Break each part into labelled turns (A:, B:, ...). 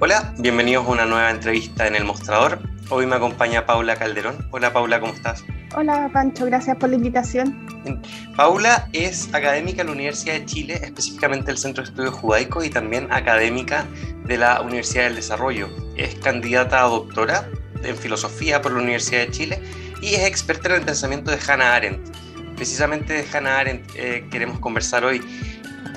A: Hola, bienvenidos a una nueva entrevista en El Mostrador. Hoy me acompaña Paula Calderón. Hola Paula, ¿cómo estás?
B: Hola Pancho, gracias por la invitación.
A: Paula es académica de la Universidad de Chile, específicamente del Centro de Estudios Judaicos y también académica de la Universidad del Desarrollo. Es candidata a doctora en filosofía por la Universidad de Chile y es experta en el pensamiento de Hannah Arendt. Precisamente de Hannah Arendt eh, queremos conversar hoy.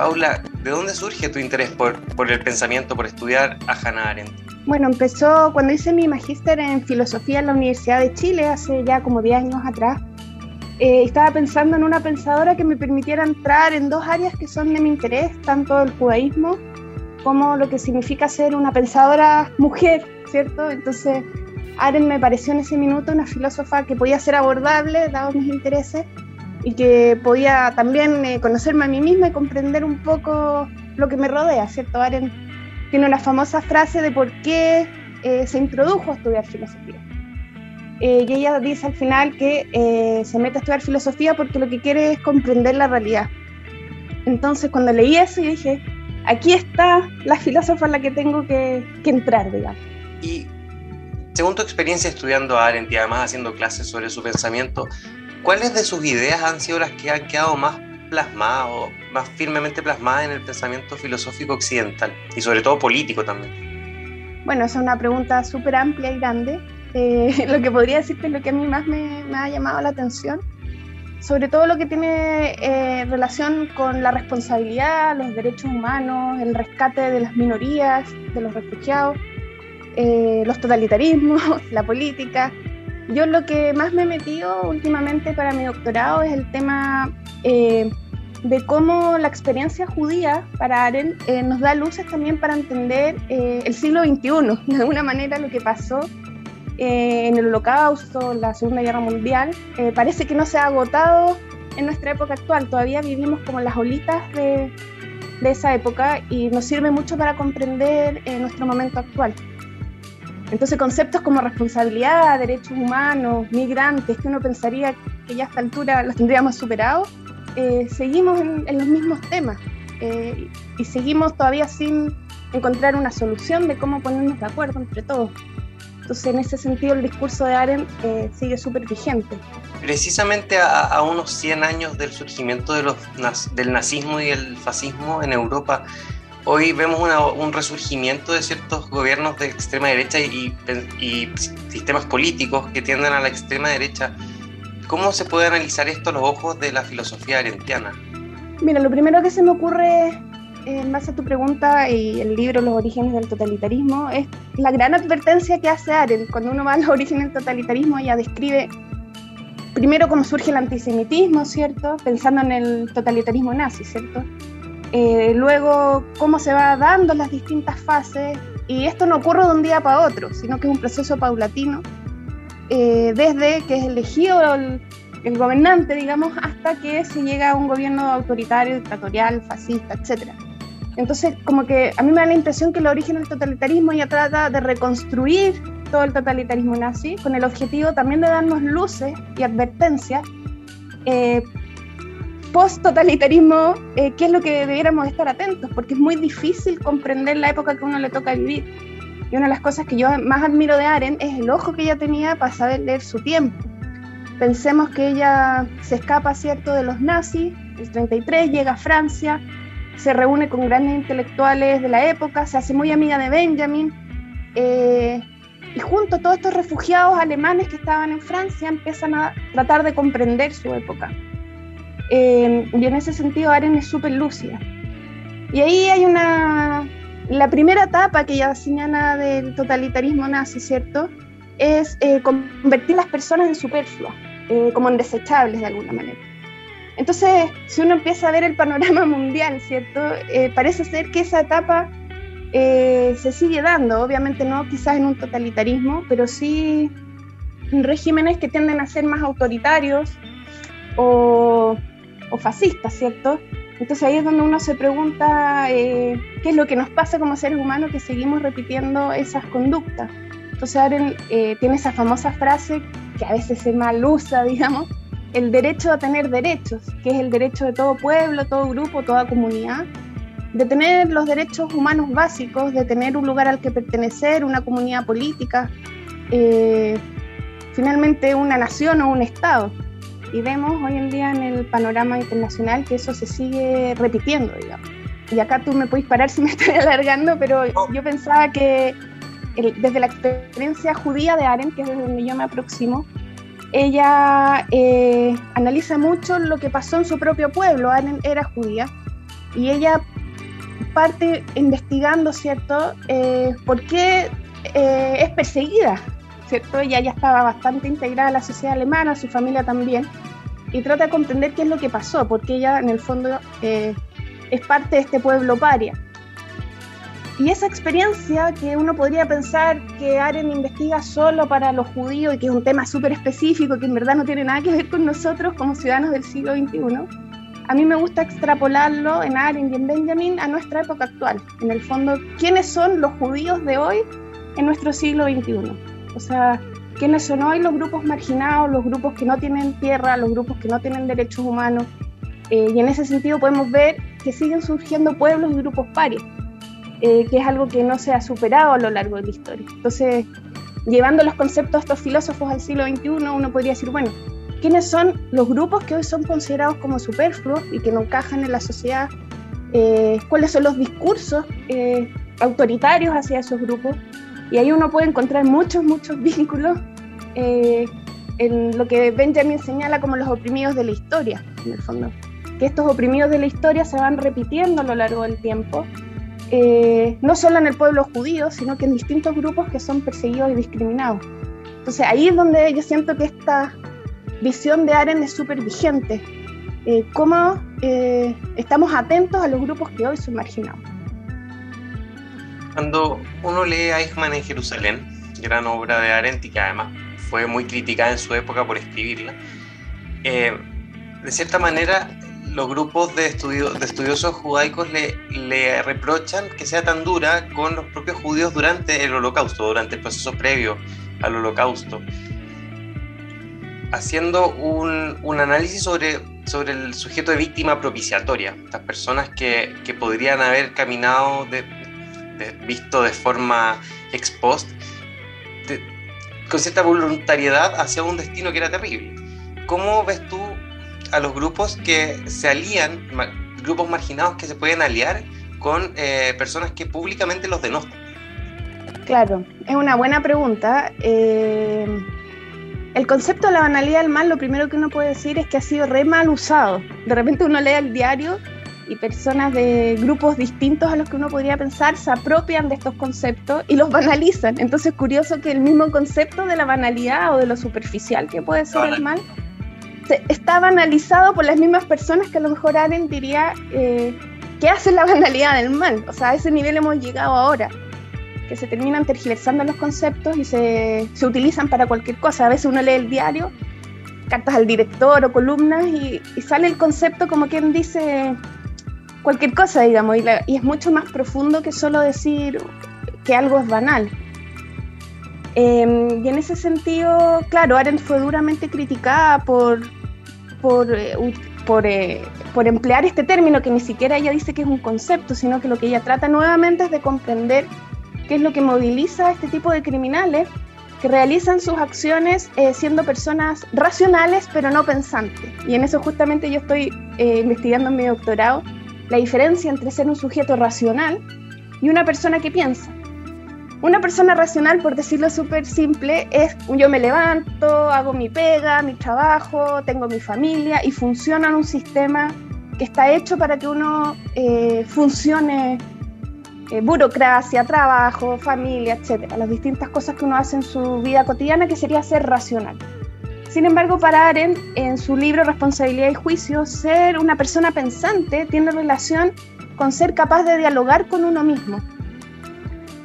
A: Paula, ¿de dónde surge tu interés por, el pensamiento, por estudiar a Hannah Arendt?
B: Bueno, empezó cuando hice mi magíster en filosofía en la Universidad de Chile, hace ya como 10 años atrás. Eh, estaba pensando en una pensadora que me permitiera entrar en dos áreas que son de mi interés, tanto el judaísmo como lo que significa ser una pensadora mujer, ¿cierto? Entonces, Arendt me pareció en ese minuto una filósofa que podía ser abordable, dados mis intereses, y que podía también eh, conocerme a mí misma y comprender un poco lo que me rodea, ¿cierto? Arendt tiene una famosa frase de por qué eh, se introdujo a estudiar filosofía. Eh, y ella dice al final que se mete a estudiar filosofía porque lo que quiere es comprender la realidad. Entonces cuando leí eso, yo dije, aquí está la filósofa en la que tengo que, que entrar, digamos.
A: Y según tu experiencia estudiando a Arendt y además haciendo clases sobre su pensamiento, ¿cuáles de sus ideas han sido las que han quedado más plasmadas o más firmemente plasmadas en el pensamiento filosófico occidental y sobre todo político también?
B: Bueno, esa es una pregunta súper amplia y grande. Eh, lo que podría decirte es lo que a mí más me, ha llamado la atención, sobre todo lo que tiene eh, relación con la responsabilidad, los derechos humanos, el rescate de las minorías, de los refugiados, eh, los totalitarismos, la política, yo lo que más me he metido últimamente para mi doctorado es el tema eh, de cómo la experiencia judía para Arendt eh, nos da luces también para entender eh, el siglo XXI, de alguna manera lo que pasó en el holocausto, la Segunda Guerra Mundial, parece que no se ha agotado en nuestra época actual, todavía vivimos como las olitas de esa época y nos sirve mucho para comprender nuestro momento actual. Entonces conceptos como responsabilidad, derechos humanos, migrantes, que uno pensaría que ya a esta altura los tendríamos superados, eh, seguimos en, los mismos temas eh, y seguimos todavía sin encontrar una solución de cómo ponernos de acuerdo entre todos. Entonces, en ese sentido, el discurso de Arendt eh, sigue súper vigente.
A: Precisamente a, unos 100 años del surgimiento de los, del nazismo y el fascismo en Europa, hoy vemos un resurgimiento de ciertos gobiernos de extrema derecha y, sistemas políticos que tienden a la extrema derecha. ¿Cómo se puede analizar esto a los ojos de la filosofía arentiana?
B: Mira, lo primero que se me ocurre en base a tu pregunta y el libro Los orígenes del totalitarismo es la gran advertencia que hace Arendt. Cuando uno va a los orígenes del totalitarismo, ella describe primero cómo surge el antisemitismo, ¿cierto? Pensando en el totalitarismo nazi, ¿cierto? Eh, luego cómo se va dando las distintas fases, y esto no ocurre de un día para otro, sino que es un proceso paulatino, eh, desde que es elegido el, el, gobernante, digamos, hasta que se llega a un gobierno autoritario, dictatorial, fascista, etc. Entonces, como que a mí me da la impresión que el origen del totalitarismo ya trata de reconstruir todo el totalitarismo nazi, con el objetivo también de darnos luces y advertencias eh, post-totalitarismo, eh, ¿qué es lo que debiéramos estar atentos? Porque es muy difícil comprender la época que uno le toca vivir. Y una de las cosas que yo más admiro de Arendt es el ojo que ella tenía para saber leer su tiempo. Pensemos que ella se escapa, ¿cierto?, de los nazis, el 33 llega a Francia, se reúne con grandes intelectuales de la época, se hace muy amiga de Benjamin, eh, y junto a todos estos refugiados alemanes que estaban en Francia empiezan a tratar de comprender su época. Eh, y en ese sentido Aren es súper lúcida. Y ahí hay una... La primera etapa que ella señala del totalitarismo nazi, ¿cierto? Es eh, convertir las personas en superfluas, eh, como en desechables de alguna manera. Entonces, si uno empieza a ver el panorama mundial, ¿cierto? parece ser que esa etapa se sigue dando, obviamente no quizás en un totalitarismo, pero sí en regímenes que tienden a ser más autoritarios o o fascistas, ¿cierto? Entonces ahí es donde uno se pregunta eh, qué es lo que nos pasa como seres humanos que seguimos repitiendo esas conductas. Entonces Aren eh, tiene esa famosa frase que a veces se mal usa, digamos, el derecho a tener derechos, que es el derecho de todo pueblo, todo grupo, toda comunidad, de tener los derechos humanos básicos, de tener un lugar al que pertenecer, una comunidad política, eh, finalmente una nación o un Estado. Y vemos hoy en día en el panorama internacional que eso se sigue repitiendo, digamos. Y acá tú me puedes parar si me estoy alargando, pero yo pensaba que desde la experiencia judía de Aren, que es desde donde yo me aproximo, ella eh, analiza mucho lo que pasó en su propio pueblo. Aren era judía y ella parte investigando, ¿cierto?, eh, por qué eh, es perseguida, ¿cierto? Ella ya estaba bastante integrada a la sociedad alemana, su familia también, y trata de comprender qué es lo que pasó, porque ella en el fondo eh, es parte de este pueblo paria. Y esa experiencia que uno podría pensar que Aren investiga solo para los judíos y que es un tema súper específico, que en verdad no tiene nada que ver con nosotros como ciudadanos del siglo XXI, a mí me gusta extrapolarlo en Aren y en Benjamin a nuestra época actual. En el fondo, ¿quiénes son los judíos de hoy en nuestro siglo XXI? O sea, ¿quiénes son hoy los grupos marginados, los grupos que no tienen tierra, los grupos que no tienen derechos humanos? Eh, y en ese sentido podemos ver que siguen surgiendo pueblos y grupos parias, eh, que es algo que no se ha superado a lo largo de la historia. Entonces, llevando los conceptos de estos filósofos al siglo XXI, uno podría decir, bueno, quiénes son los grupos que hoy son considerados como superfluos y que no encajan en la sociedad, eh, cuáles son los discursos eh, autoritarios hacia esos grupos. Y ahí uno puede encontrar muchos, muchos vínculos eh, en lo que Benjamin señala como los oprimidos de la historia, en el fondo. Que estos oprimidos de la historia se van repitiendo a lo largo del tiempo, no solo en el pueblo judío, sino que en distintos grupos que son perseguidos y discriminados. Entonces ahí es donde yo siento que esta visión de Aren es súper vigente. Eh, cómo eh, estamos atentos a los grupos que hoy son marginados.
A: Cuando uno lee Eichmann en Jerusalén, gran obra de Arendt que además fue muy criticada en su época por escribirla, eh, de cierta manera los grupos de, de estudiosos judaicos le, le, reprochan que sea tan dura con los propios judíos durante el holocausto, durante el proceso previo al holocausto. Haciendo un, un, análisis sobre, sobre el sujeto de víctima propiciatoria, estas personas que, que podrían haber caminado, de, visto de forma ex post, con cierta voluntariedad hacia un destino que era terrible. ¿Cómo ves tú a los grupos que se alían, grupos marginados que se pueden aliar con eh, personas que públicamente los denostan?
B: Claro, es una buena pregunta. Eh el concepto de la banalidad del mal, lo primero que uno puede decir es que ha sido re mal usado. De repente uno lee el diario y personas de grupos distintos a los que uno podría pensar se apropian de estos conceptos y los banalizan. Entonces es curioso que el mismo concepto de la banalidad o de lo superficial que puede ser el mal está banalizado por las mismas personas que a lo mejor Aren diría eh, que hacen la banalidad del mal. O sea, a ese nivel hemos llegado ahora que se terminan tergiversando los conceptos y se, se, utilizan para cualquier cosa. A veces uno lee el diario, cartas al director o columnas y, sale el concepto como quien dice cualquier cosa, digamos, y, y, es mucho más profundo que solo decir que algo es banal. Eh, y en ese sentido, claro, Arendt fue duramente criticada por, por, eh, por, eh, por emplear este término que ni siquiera ella dice que es un concepto, sino que lo que ella trata nuevamente es de comprender qué es lo que moviliza a este tipo de criminales que realizan sus acciones eh, siendo personas racionales pero no pensantes. Y en eso justamente yo estoy investigando en mi doctorado la diferencia entre ser un sujeto racional y una persona que piensa. Una persona racional, por decirlo súper simple, es yo me levanto, hago mi pega, mi trabajo, tengo mi familia y funciona en un sistema que está hecho para que uno eh, funcione eh, burocracia, trabajo, familia, etcétera, las distintas cosas que uno hace en su vida cotidiana que sería ser racional. Sin embargo, para Arendt, en su libro Responsabilidad y Juicio, ser una persona pensante tiene relación con ser capaz de dialogar con uno mismo.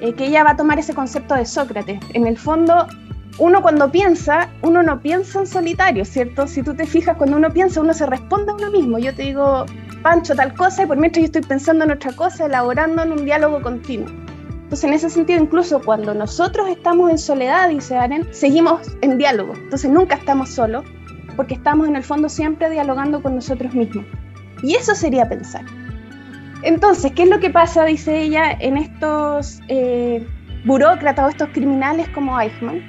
B: Eh, que ella va a tomar ese concepto de Sócrates. En el fondo, uno cuando piensa, uno no piensa en solitario, ¿cierto? Si tú te fijas, cuando uno piensa, uno se responde a uno mismo. Yo te digo, Pancho, tal cosa, y por mientras yo estoy pensando en otra cosa, elaborando en un diálogo continuo. Entonces, en ese sentido, incluso cuando nosotros estamos en soledad, dice Aren, seguimos en diálogo. Entonces, nunca estamos solos, porque estamos en el fondo siempre dialogando con nosotros mismos. Y eso sería pensar. Entonces, ¿qué es lo que pasa, dice ella, en estos eh, burócratas o estos criminales como Eichmann?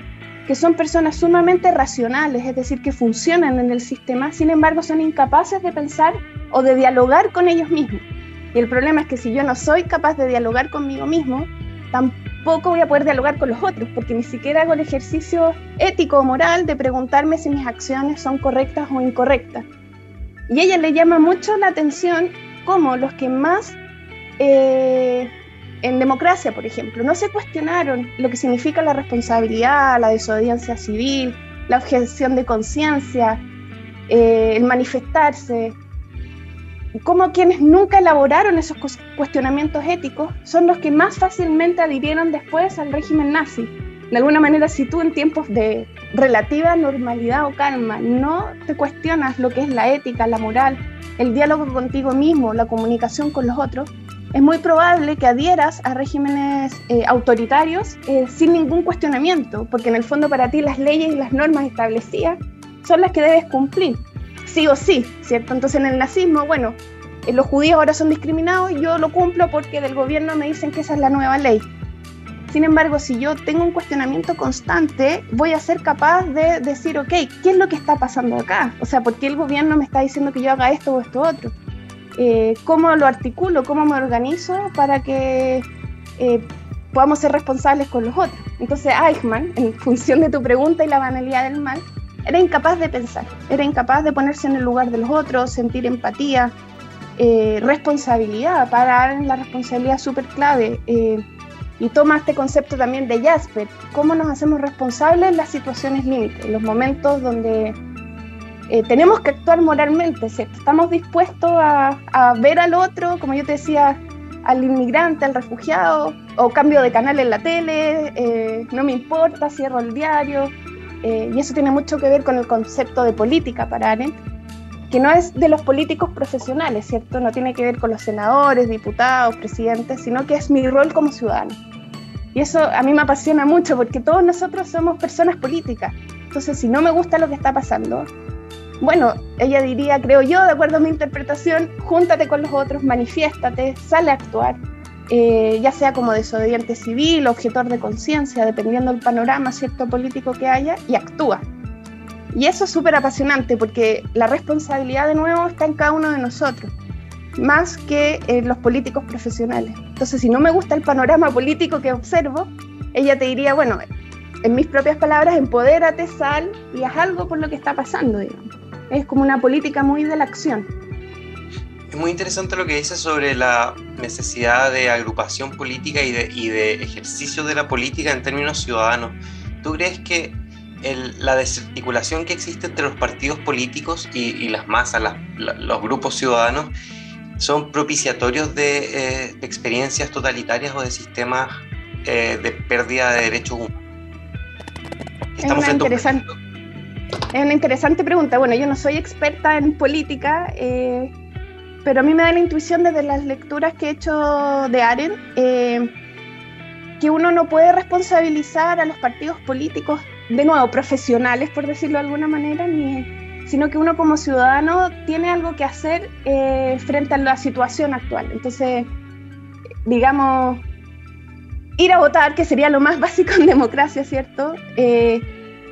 B: Que son personas sumamente racionales, es decir, que funcionan en el sistema, sin embargo son incapaces de pensar o de dialogar con ellos mismos. Y el problema es que si yo no soy capaz de dialogar conmigo mismo, tampoco voy a poder dialogar con los otros, porque ni siquiera hago el ejercicio ético o moral de preguntarme si mis acciones son correctas o incorrectas. Y ella le llama mucho la atención cómo los que más eh, en democracia, por ejemplo, no se cuestionaron lo que significa la responsabilidad, la desobediencia civil, la objeción de conciencia, eh, el manifestarse, como quienes nunca elaboraron esos cuestionamientos éticos son los que más fácilmente adhirieron después al régimen nazi. De alguna manera, si tú en tiempos de relativa normalidad o calma no te cuestionas lo que es la ética, la moral, el diálogo contigo mismo, la comunicación con los otros, es muy probable que adhieras a regímenes eh, autoritarios eh, sin ningún cuestionamiento, porque en el fondo para ti las leyes y las normas establecidas son las que debes cumplir sí o sí, ¿cierto? Entonces en el nazismo, bueno, eh, los judíos ahora son discriminados yo lo cumplo porque del gobierno me dicen que esa es la nueva ley. Sin embargo, si yo tengo un cuestionamiento constante, voy a ser capaz de decir, ok, ¿qué es lo que está pasando acá? O sea, ¿por qué el gobierno me está diciendo que yo haga esto o esto otro? Eh, ¿Cómo lo articulo? ¿Cómo me organizo para que eh, podamos ser responsables con los otros? Entonces, Eichmann, en función de tu pregunta y la banalidad del mal, era incapaz de pensar, era incapaz de ponerse en el lugar de los otros, sentir empatía, eh, responsabilidad, para en la responsabilidad súper clave. Eh, y toma este concepto también de Jasper, cómo nos hacemos responsables en las situaciones límites, en los momentos donde eh, tenemos que actuar moralmente, ¿cierto? Estamos dispuestos a, a, ver al otro, como yo te decía, al inmigrante, al refugiado, o cambio de canal en la tele, no me importa, cierro el diario, eh, y eso tiene mucho que ver con el concepto de política para Arendt, que no es de los políticos profesionales, ¿cierto? No tiene que ver con los senadores, diputados, presidentes, sino que es mi rol como ciudadano. Y eso a mí me apasiona mucho porque todos nosotros somos personas políticas. Entonces, si no me gusta lo que está pasando, bueno, ella diría, creo yo, de acuerdo a mi interpretación, júntate con los otros, manifiéstate, sale a actuar eh, ya sea como desobediente civil, objetor de conciencia, dependiendo del panorama cierto político que haya, y actúa. Y eso es súper apasionante porque la responsabilidad de nuevo está en cada uno de nosotros, más que en los políticos profesionales. Entonces, si no me gusta el panorama político que observo, ella te diría, bueno, en mis propias palabras, empodérate, sal y haz algo por lo que está pasando, Es como una política muy de la acción.
A: Es muy interesante lo que dice sobre la necesidad de agrupación política y de, y de ejercicio de la política en términos ciudadanos. ¿Tú crees que la desarticulación que existe entre los partidos políticos y, las masas, los grupos ciudadanos, son propiciatorios de, eh, experiencias totalitarias o de sistemas eh, de pérdida de derechos humanos?
B: Estamos es, una interesante, es una interesante pregunta. Bueno, yo no soy experta en política. Eh, pero a mí me da la intuición desde las lecturas que he hecho de Aren eh, que uno no puede responsabilizar a los partidos políticos, de nuevo, profesionales, por decirlo de alguna manera, ni, sino que uno como ciudadano tiene algo que hacer eh, frente a la situación actual. Entonces, digamos, ir a votar, que sería lo más básico en democracia, ¿cierto? Eh,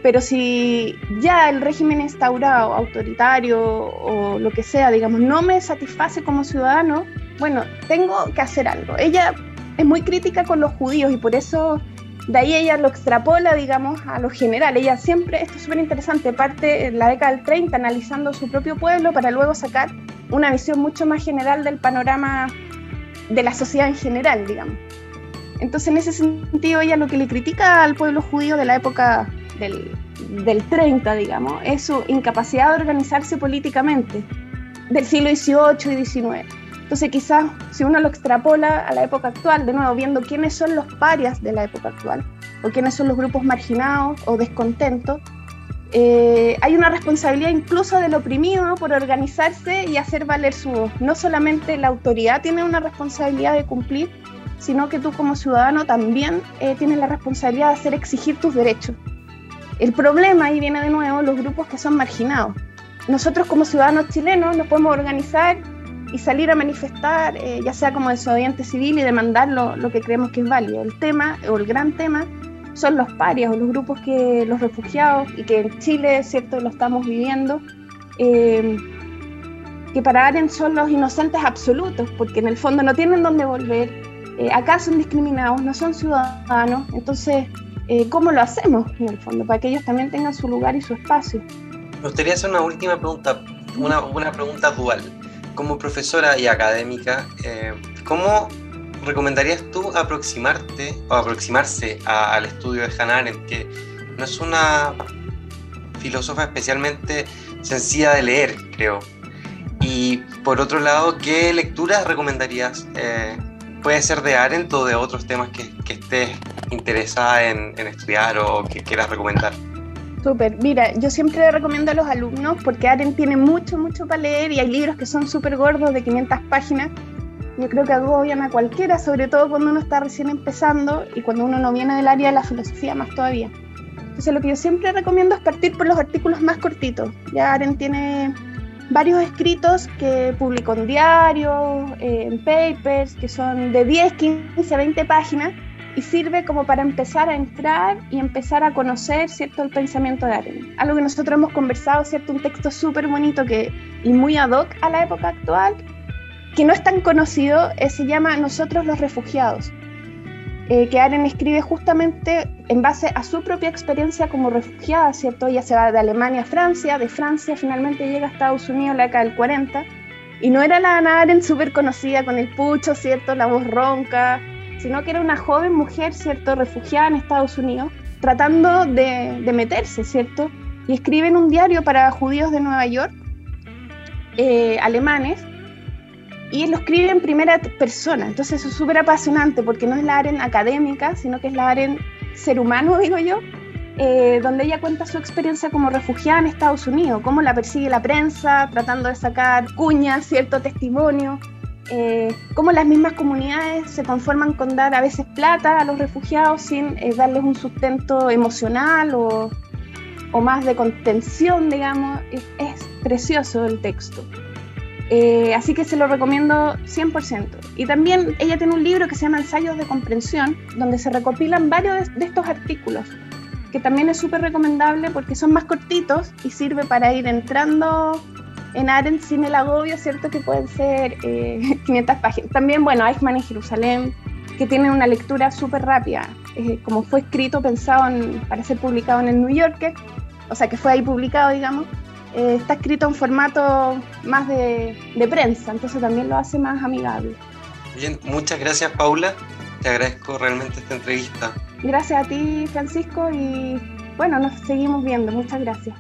B: pero si ya el régimen instaurado, autoritario o lo que sea, digamos, no me satisface como ciudadano, bueno, tengo que hacer algo. Ella es muy crítica con los judíos y por eso de ahí ella lo extrapola, digamos, a lo general. Ella siempre, esto es súper interesante, parte en la década del 30 analizando su propio pueblo para luego sacar una visión mucho más general del panorama de la sociedad en general, digamos. Entonces, en ese sentido, ella lo que le critica al pueblo judío de la época del, del 30, digamos, es su incapacidad de organizarse políticamente del siglo XVIII y XIX. Entonces quizás si uno lo extrapola a la época actual, de nuevo viendo quiénes son los parias de la época actual, o quiénes son los grupos marginados o descontentos, eh, hay una responsabilidad incluso del oprimido por organizarse y hacer valer su voz. No solamente la autoridad tiene una responsabilidad de cumplir, sino que tú como ciudadano también eh, tienes la responsabilidad de hacer exigir tus derechos. El problema ahí viene de nuevo los grupos que son marginados. Nosotros como ciudadanos chilenos nos podemos organizar y salir a manifestar, eh, ya sea como desobediente civil y demandar lo, lo, que creemos que es válido. El tema, o el gran tema, son los parias o los grupos que, los refugiados, y que en Chile, cierto, lo estamos viviendo, eh, que para Aren son los inocentes absolutos, porque en el fondo no tienen dónde volver, eh, acá son discriminados, no son ciudadanos, entonces, eh, ¿cómo lo hacemos en el fondo? Para que ellos también tengan su lugar y su espacio.
A: Me gustaría hacer una última pregunta, una, una pregunta dual. Como profesora y académica, eh, ¿cómo recomendarías tú aproximarte o aproximarse al estudio de Hannah Arendt, que no es una filósofa especialmente sencilla de leer, creo? Y por otro lado, ¿qué lecturas recomendarías? Eh, puede ser de Arendt o de otros temas que, que estés interesada en, en, estudiar o que quieras recomendar.
B: Súper, mira, yo siempre recomiendo a los alumnos porque Arendt tiene mucho, mucho para leer y hay libros que son súper gordos de 500 páginas. Yo creo que agobian a cualquiera, sobre todo cuando uno está recién empezando y cuando uno no viene del área de la filosofía más todavía. Entonces lo que yo siempre recomiendo es partir por los artículos más cortitos. Ya Arendt tiene varios escritos que publicó en diarios, eh, en papers, que son de 10, 15, 20 páginas, y sirve como para empezar a entrar y empezar a conocer, ¿cierto?, el pensamiento de Arendt. Algo que nosotros hemos conversado, ¿cierto?, un texto súper bonito que, y muy ad hoc a la época actual, que no es tan conocido, eh, se llama Nosotros los refugiados, eh, que Aren escribe justamente en base a su propia experiencia como refugiada, ¿cierto? Ella se va de Alemania a Francia, de Francia finalmente llega a Estados Unidos la década del 40, y no era la Ana Aren súper conocida con el pucho, ¿cierto? La voz ronca, sino que era una joven mujer, ¿cierto? Refugiada en Estados Unidos, tratando de, de meterse, ¿cierto? Y escribe en un diario para judíos de Nueva York, eh, alemanes, y lo escribe en primera persona. Entonces eso es súper apasionante porque no es la aren académica, sino que es la aren ser humano, digo yo, eh, donde ella cuenta su experiencia como refugiada en Estados Unidos, cómo la persigue la prensa, tratando de sacar cuñas, cierto testimonio, eh, cómo las mismas comunidades se conforman con dar a veces plata a los refugiados sin eh, darles un sustento emocional o, más de contención, digamos. es, es precioso el texto. Eh, así que se lo recomiendo 100%. Y también ella tiene un libro que se llama Ensayos de Comprensión, donde se recopilan varios de, de estos artículos, que también es súper recomendable porque son más cortitos y sirve para ir entrando en Arendt sin el agobio, ¿cierto? Que pueden ser eh, 500 páginas. También, bueno, Eichmann en Jerusalén, que tiene una lectura súper rápida, eh, como fue escrito, pensado en, para ser publicado en el New Yorker, o sea, que fue ahí publicado, digamos eh, está escrito en formato más de, de, prensa, entonces también lo hace más amigable.
A: Bien, muchas gracias Paula, te agradezco realmente esta entrevista.
B: Gracias a ti Francisco y bueno, nos seguimos viendo, muchas gracias.